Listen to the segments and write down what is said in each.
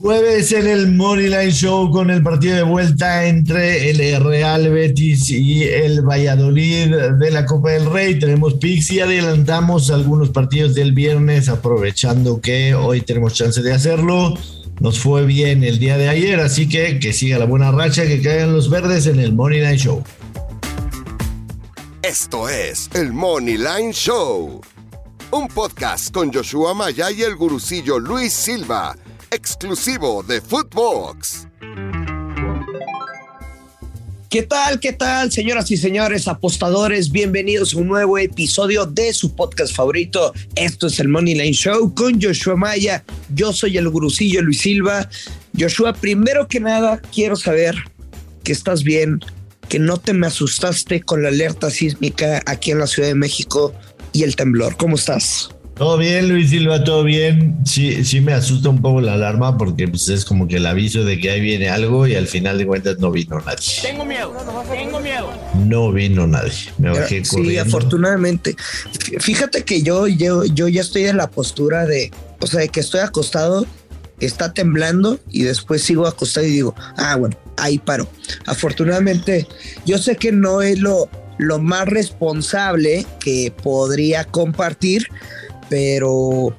Jueves en el Moneyline Show con el partido de vuelta entre el Real Betis y el Valladolid de la Copa del Rey. Tenemos picks y adelantamos algunos partidos del viernes aprovechando que hoy tenemos chance de hacerlo. Nos fue bien el día de ayer, así que que siga la buena racha, que caigan los verdes en el Moneyline Show. Esto es el Moneyline Show, un podcast con Joshua Maya y el gurucillo Luis Silva exclusivo de Footbox. ¿Qué tal? ¿Qué tal, señoras y señores apostadores? Bienvenidos a un nuevo episodio de su podcast favorito. Esto es el Money Line Show con Joshua Maya. Yo soy el gurucillo Luis Silva. Joshua, primero que nada, quiero saber que estás bien, que no te me asustaste con la alerta sísmica aquí en la Ciudad de México y el temblor. ¿Cómo estás? Todo bien, Luis Silva, todo bien. Sí, sí me asusta un poco la alarma porque pues, es como que el aviso de que ahí viene algo y al final de cuentas no vino nadie. Tengo miedo, tengo miedo. No vino nadie. Me bajé corriendo. Sí, afortunadamente. Fíjate que yo, yo, yo ya estoy en la postura de, o sea, de que estoy acostado, está temblando y después sigo acostado y digo, ah, bueno, ahí paro. Afortunadamente, yo sé que no es lo, lo más responsable que podría compartir, pero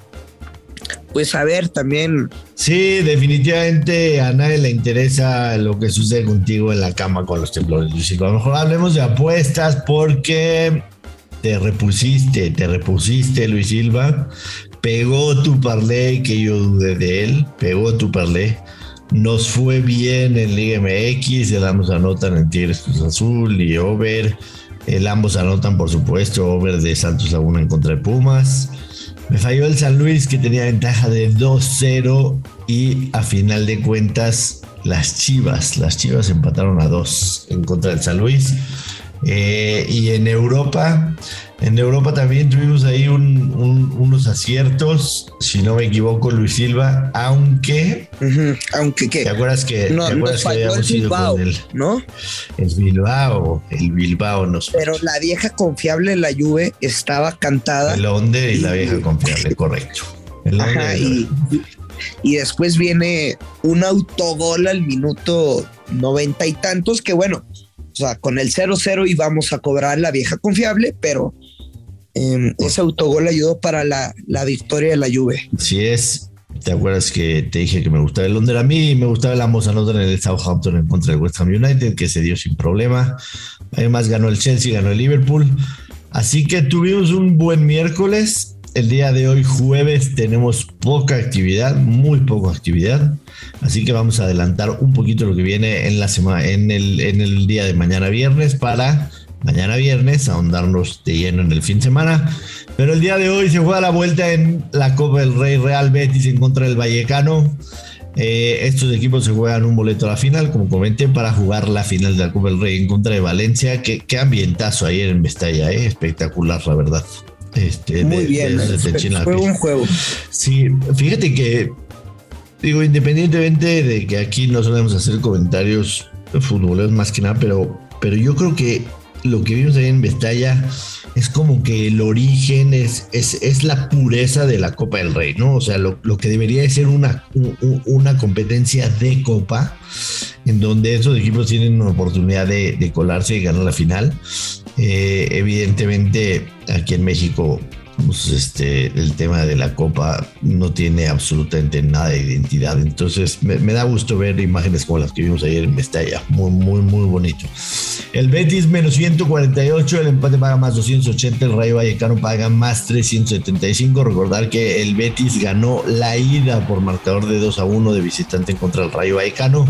pues a ver también. Sí, definitivamente a nadie le interesa lo que sucede contigo en la cama con los temblores, Luis. A lo mejor hablemos de apuestas porque te repusiste, te repusiste, Luis Silva. Pegó tu parlay, que yo dudé de él, pegó tu parlay. Nos fue bien en Liga MX, el ambos anotan en Tigres Cruz Azul y Over. El ambos anotan, por supuesto, Over de Santos Laguna en contra de Pumas. Me falló el San Luis que tenía ventaja de 2-0 y a final de cuentas las Chivas, las Chivas empataron a 2 en contra del San Luis. Eh, y en Europa, en Europa también tuvimos ahí unos aciertos, si no me equivoco, Luis Silva, aunque... Aunque qué. ¿Te acuerdas que, no, ¿te acuerdas que habíamos el Bilbao, el, ¿no? El Bilbao, el Bilbao nos... Pero la vieja confiable, la Juve, estaba cantada. El Onder y la vieja confiable, correcto. El Ajá, y, y después viene un autogol al minuto noventa y tantos, que bueno, o sea, con el 0-0 íbamos a cobrar la vieja confiable, pero eh, ese autogol ayudó para la, la, victoria de la Juve. Sí es. ¿Te acuerdas que te dije que me gustaba el Londres? A mí me gustaba el ambos anotan en el Southampton en contra del West Ham United, que se dio sin problema. Además ganó el Chelsea, ganó el Liverpool. Así que tuvimos un buen miércoles. El día de hoy, jueves, tenemos poca actividad, muy poca actividad. Así que vamos a adelantar un poquito lo que viene en la semana, en el, en el día de mañana viernes para mañana viernes ahondarnos de lleno en el fin de semana. Pero el día de hoy se juega la vuelta en la Copa del Rey Real Betis en contra del Vallecano. Eh, estos equipos se juegan un boleto a la final, como comenté, para jugar la final de la Copa del Rey en contra de Valencia. Qué, qué ambientazo ayer en Mestalla, eh? espectacular, la verdad. Este, Muy de, bien, de, de, fue, fue un juego. Sí, fíjate que, digo, independientemente de que aquí no solemos hacer comentarios futboleros más que nada, pero, pero yo creo que lo que vimos ahí en Mestalla es como que el origen es, es, es, la pureza de la Copa del Rey, ¿no? O sea, lo, lo que debería de ser una, un, una competencia de Copa, en donde esos equipos tienen una oportunidad de, de colarse y ganar la final. Eh, evidentemente, aquí en México, pues este, el tema de la Copa no tiene absolutamente nada de identidad. Entonces, me, da gusto ver imágenes como las que vimos ayer en Mestalla. Muy, muy, muy bonito. El Betis menos 148, el empate paga más 280, el Rayo Vallecano paga más 375. Recordar que el Betis ganó la ida por marcador de 2 a 1 de visitante contra del Rayo Vallecano.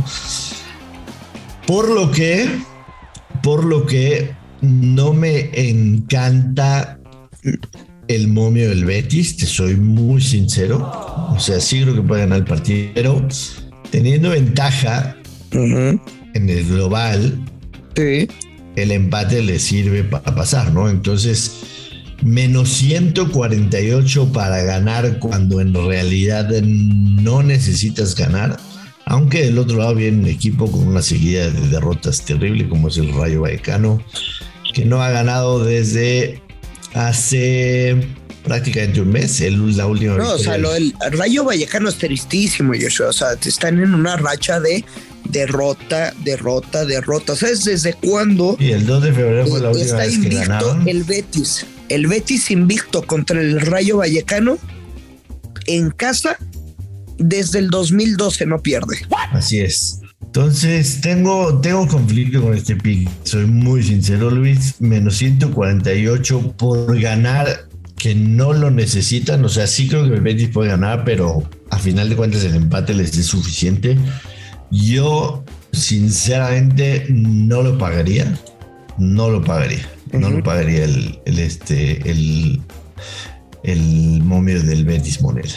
Por lo que, por lo que no me encanta el momio del Betis, te soy muy sincero. O sea, sí creo que puede ganar el partido, pero teniendo ventaja uh -huh. en el global, sí. el empate le sirve para pasar, ¿no? Entonces, menos 148 para ganar cuando en realidad no necesitas ganar. Aunque del otro lado viene un equipo con una seguida de derrotas terrible como es el Rayo Vallecano, que no ha ganado desde hace prácticamente un mes, el, la última No, o sea, lo del Rayo Vallecano es tristísimo, Joshua. O sea, están en una racha de derrota, derrota, derrota. ¿Sabes desde cuándo? Y el 2 de febrero fue la última está vez que invicto ganaron. el Betis. El Betis invicto contra el Rayo Vallecano en casa desde el 2012 no pierde. Así es. Entonces, tengo, tengo conflicto con este pick. Soy muy sincero, Luis. Menos 148 por ganar, que no lo necesitan. O sea, sí creo que el Betis puede ganar, pero a final de cuentas el empate les es suficiente. Yo, sinceramente, no lo pagaría. No lo pagaría. No lo pagaría el, el, este, el, el momio del Betis Moneda.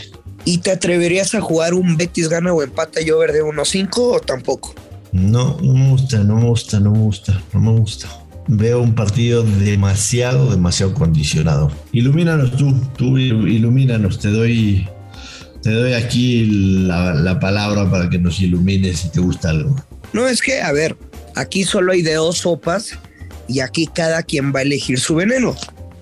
¿Y te atreverías a jugar un Betis gana o empata y over de 1-5 o tampoco? No, no me gusta, no me gusta, no me gusta, no me gusta. Veo un partido demasiado, demasiado condicionado. Ilumínanos tú, tú ilumínanos, te doy, te doy aquí la, la palabra para que nos ilumines si te gusta algo. No, es que, a ver, aquí solo hay de dos sopas y aquí cada quien va a elegir su veneno.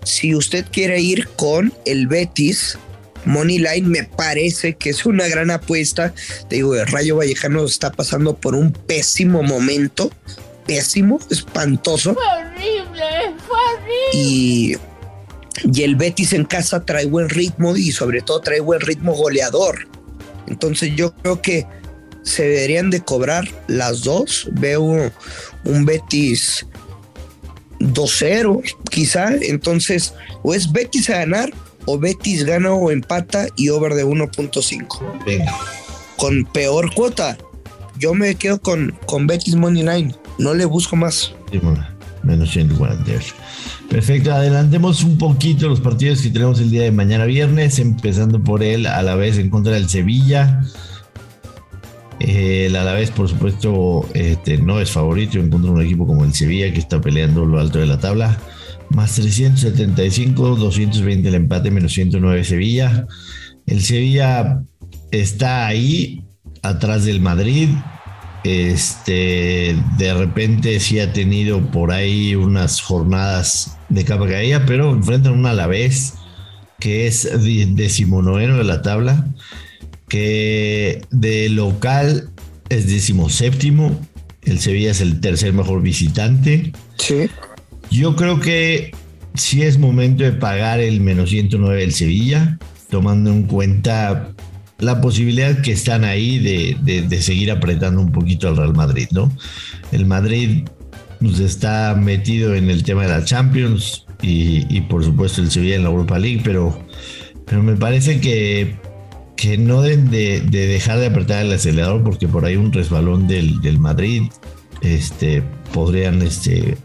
Si usted quiere ir con el Betis, Money Line me parece que es una gran apuesta. Te digo, el Rayo Vallejano está pasando por un pésimo momento. Pésimo, espantoso. Fue horrible, fue horrible. Y, y el Betis en casa trae buen ritmo y sobre todo trae buen ritmo goleador. Entonces yo creo que se deberían de cobrar las dos. Veo un Betis 2-0 quizá. Entonces o es Betis a ganar o Betis gana o empata y over de 1.5. Venga. Con peor cuota. Yo me quedo con, con Betis Money Line. No le busco más. Sí, bueno, menos 148. Perfecto, adelantemos un poquito los partidos que tenemos el día de mañana viernes, empezando por él a la vez en contra del Sevilla. El Alavés, por supuesto, este, no es favorito en contra de un equipo como el Sevilla que está peleando lo alto de la tabla. Más 375, 220 el empate, menos 109 Sevilla. El Sevilla está ahí, atrás del Madrid. Este, de repente sí ha tenido por ahí unas jornadas de capa caída, pero enfrentan un Alavés que es decimonoveno de la tabla, que de local es decimoséptimo. El Sevilla es el tercer mejor visitante. Sí. Yo creo que sí es momento de pagar el menos 109 del Sevilla, tomando en cuenta la posibilidad que están ahí de, de, seguir apretando un poquito al Real Madrid, ¿no? El Madrid pues, está metido en el tema de la Champions y, y, por supuesto el Sevilla en la Europa League, pero, pero me parece que, que no deben de, de, dejar de apretar el acelerador porque por ahí un resbalón del, del Madrid este, podrían este,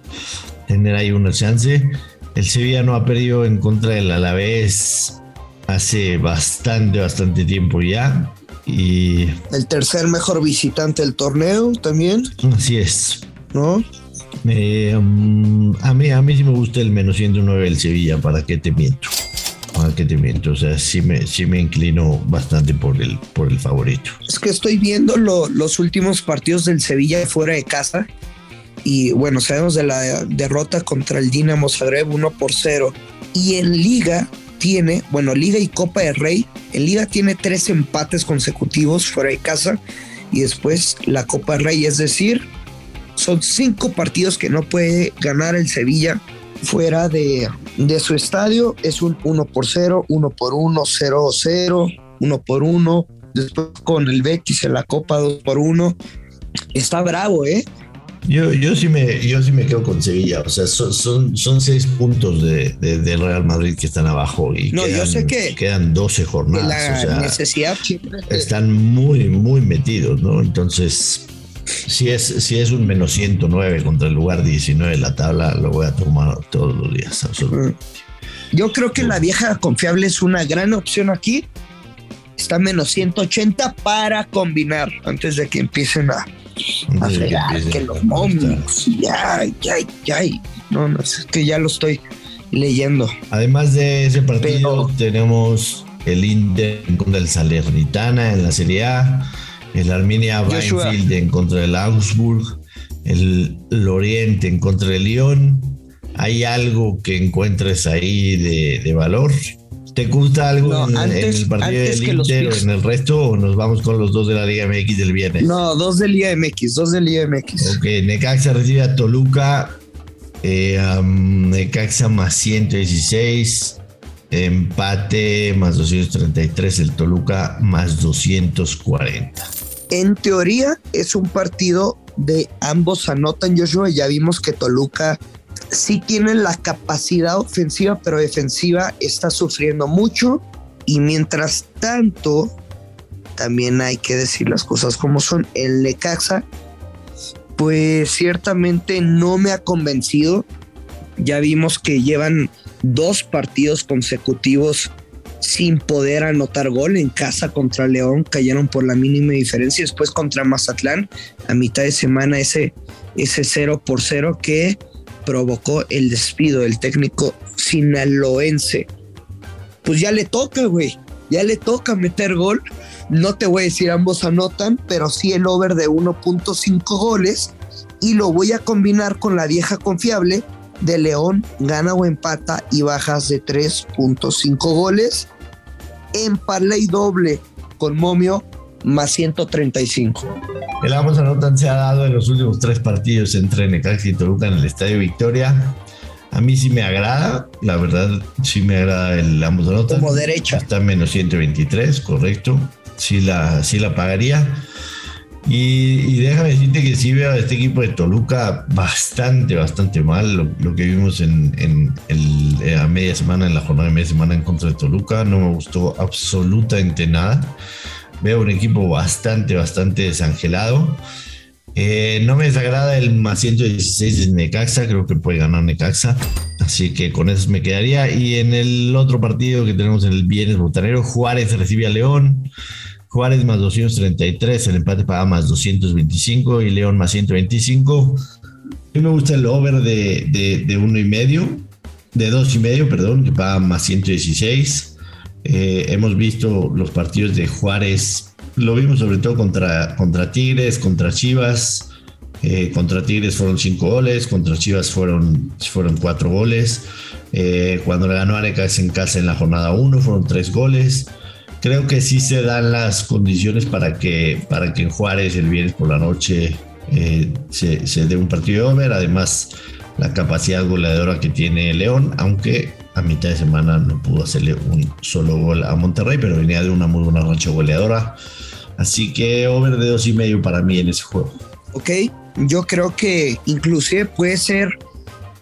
tener ahí una chance. El Sevilla no ha perdido en contra del Alavés hace bastante, bastante tiempo ya. Y. El tercer mejor visitante del torneo también. Así es. ¿No? Eh, um, a, mí, a mí sí me gusta el menos 109 del Sevilla, ¿para qué te miento? ¿Para qué te miento? O sea, sí me, sí me inclino bastante por el, por el favorito. Es que estoy viendo lo, los últimos partidos del Sevilla fuera de casa y bueno, sabemos de la derrota contra el Dinamo Zagreb 1 por 0. Y en Liga tiene, bueno, Liga y Copa de Rey, en Liga tiene tres empates consecutivos fuera de casa y después la Copa de Rey, es decir, son cinco partidos que no puede ganar el Sevilla fuera de, de su estadio. Es un 1 por 0, 1 por 1, 0 0, 1 por 1. Después con el Betis en la Copa 2 por 1. Está bravo, ¿eh? Yo, yo, sí me, yo sí me quedo con Sevilla. O sea, son, son, son seis puntos de, de, de, Real Madrid que están abajo y no, quedan, yo sé que quedan 12 jornadas. La o sea, necesidad siempre están muy, muy metidos, ¿no? Entonces, si es, si es un menos 109 contra el lugar 19 de la tabla, lo voy a tomar todos los días, absolutamente. Yo creo que la vieja confiable es una gran opción aquí. Está menos 180 para combinar antes de que empiecen a, a fregar, que los ya, ya, ya, no, no, es que ya lo estoy leyendo. Además de ese partido, Pero, tenemos el Inter en contra del Salernitana en la Serie A, el Arminia Weinfield en contra del Augsburg, el Loriente en contra del Lyon. ¿Hay algo que encuentres ahí de, de valor? ¿Te gusta algo en, el partido del Inter o en el resto o nos vamos con los dos de la Liga MX del viernes? No, dos de Liga MX, dos de Liga MX. Ok, Necaxa recibe a Toluca, eh, Necaxa más 116, empate más 233, el Toluca más 240. En teoría es un partido de ambos anotan, Joshua, ya vimos que Toluca sí tiene la capacidad ofensiva, pero defensiva está sufriendo mucho. Y mientras tanto, también hay que decir las cosas como son. El Lecaxa, pues ciertamente no me ha convencido. Ya vimos que llevan dos partidos consecutivos sin poder anotar gol en casa contra León, cayeron por la mínima diferencia. Después contra Mazatlán, a mitad de semana, ese, ese 0 por 0 que provocó el despido del técnico sinaloense. Pues ya le toca, güey. Ya le toca meter gol. No te voy a decir ambos anotan, pero sí el over de 1.5 goles. Y lo voy a combinar con la vieja confiable de León, gana o empata y bajas de 3.5 goles. En parlay doble con Momio más 135. El ambos anotan se ha dado en los últimos tres partidos entre Necaxa y Toluca en el Estadio Victoria. A mí sí me agrada, la verdad sí me agrada el ambos anotan. Como derecha. Está en menos 123, correcto. Sí la, sí la pagaría. Y, déjame decirte que sí veo a este equipo de Toluca bastante, bastante mal. Lo, que vimos en, en el, eh, a media semana, en la jornada de media semana en contra de Toluca, no me gustó absolutamente nada. Veo un equipo bastante, bastante desangelado. Eh, no me desagrada el más 116 de Necaxa, creo que puede ganar Necaxa. Así que con eso me quedaría. Y en el otro partido que tenemos en el viernes botanero, Juárez recibe a León. Juárez más 233, el empate paga más 225 y León más 125. A mí me gusta el over de, de, uno y medio, de dos y medio, perdón, que paga más 116. Eh, hemos visto los partidos de Juárez, lo vimos sobre todo contra, contra Tigres, contra Chivas. Eh, contra Tigres fueron cinco goles, contra Chivas fueron, fueron cuatro goles. Eh, cuando le ganó a en casa en la jornada 1 fueron tres goles creo que sí se dan las condiciones para que, para que en Juárez el viernes por la noche eh, se, dé un partido de over. Además, la capacidad goleadora que tiene León, aunque a mitad de semana no pudo hacerle un solo gol a Monterrey, pero venía de una muy buena racha goleadora. Así que over de dos y medio para mí en ese juego. Ok, yo creo que inclusive puede ser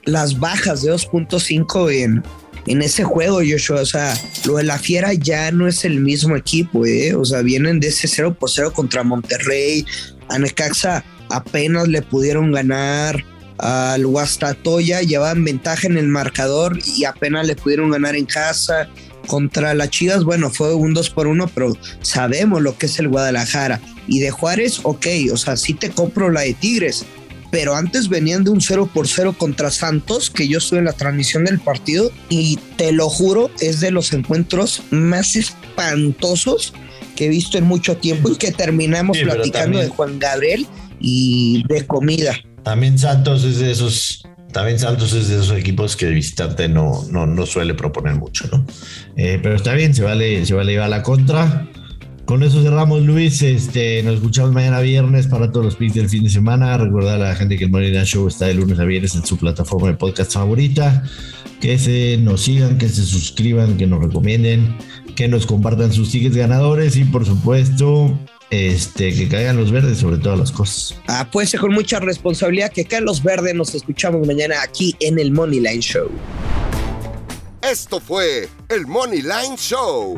las bajas de 2.5 en, en ese juego, Joshua. O sea, lo de la Fiera ya no es el mismo equipo, ¿eh? O sea, vienen de ese 0 por 0 contra Monterrey. A Necaxa apenas le pudieron ganar al Guastatoya, llevaban ventaja en el marcador y apenas le pudieron ganar en casa. Contra las Chivas, bueno, fue un 2 por 1, pero sabemos lo que es el Guadalajara. Y de Juárez, ok, o sea, sí te compro la de Tigres, pero antes venían de un 0 por 0 contra Santos, que yo estuve en la transmisión del partido y te lo juro, es de los encuentros más espantosos que he visto en mucho tiempo y que terminamos platicando de Juan Gabriel y de comida. También Santos es de esos también Santos es de esos equipos que de visitante no, no, no suele proponer mucho, ¿no? Eh, pero está bien, se vale, se vale a la contra. Con eso cerramos, Luis. Este, nos escuchamos mañana viernes para todos los picks del fin de semana. Recuerda a la gente que el Morning Show está de lunes a viernes en su plataforma de podcast favorita. Que se nos sigan, que se suscriban, que nos recomienden, que nos compartan sus tickets ganadores y por supuesto este, que caigan los verdes sobre todas las cosas. Ah, pues con mucha responsabilidad que caigan los verdes. Nos escuchamos mañana aquí en el Money Line Show. Esto fue el Money Line Show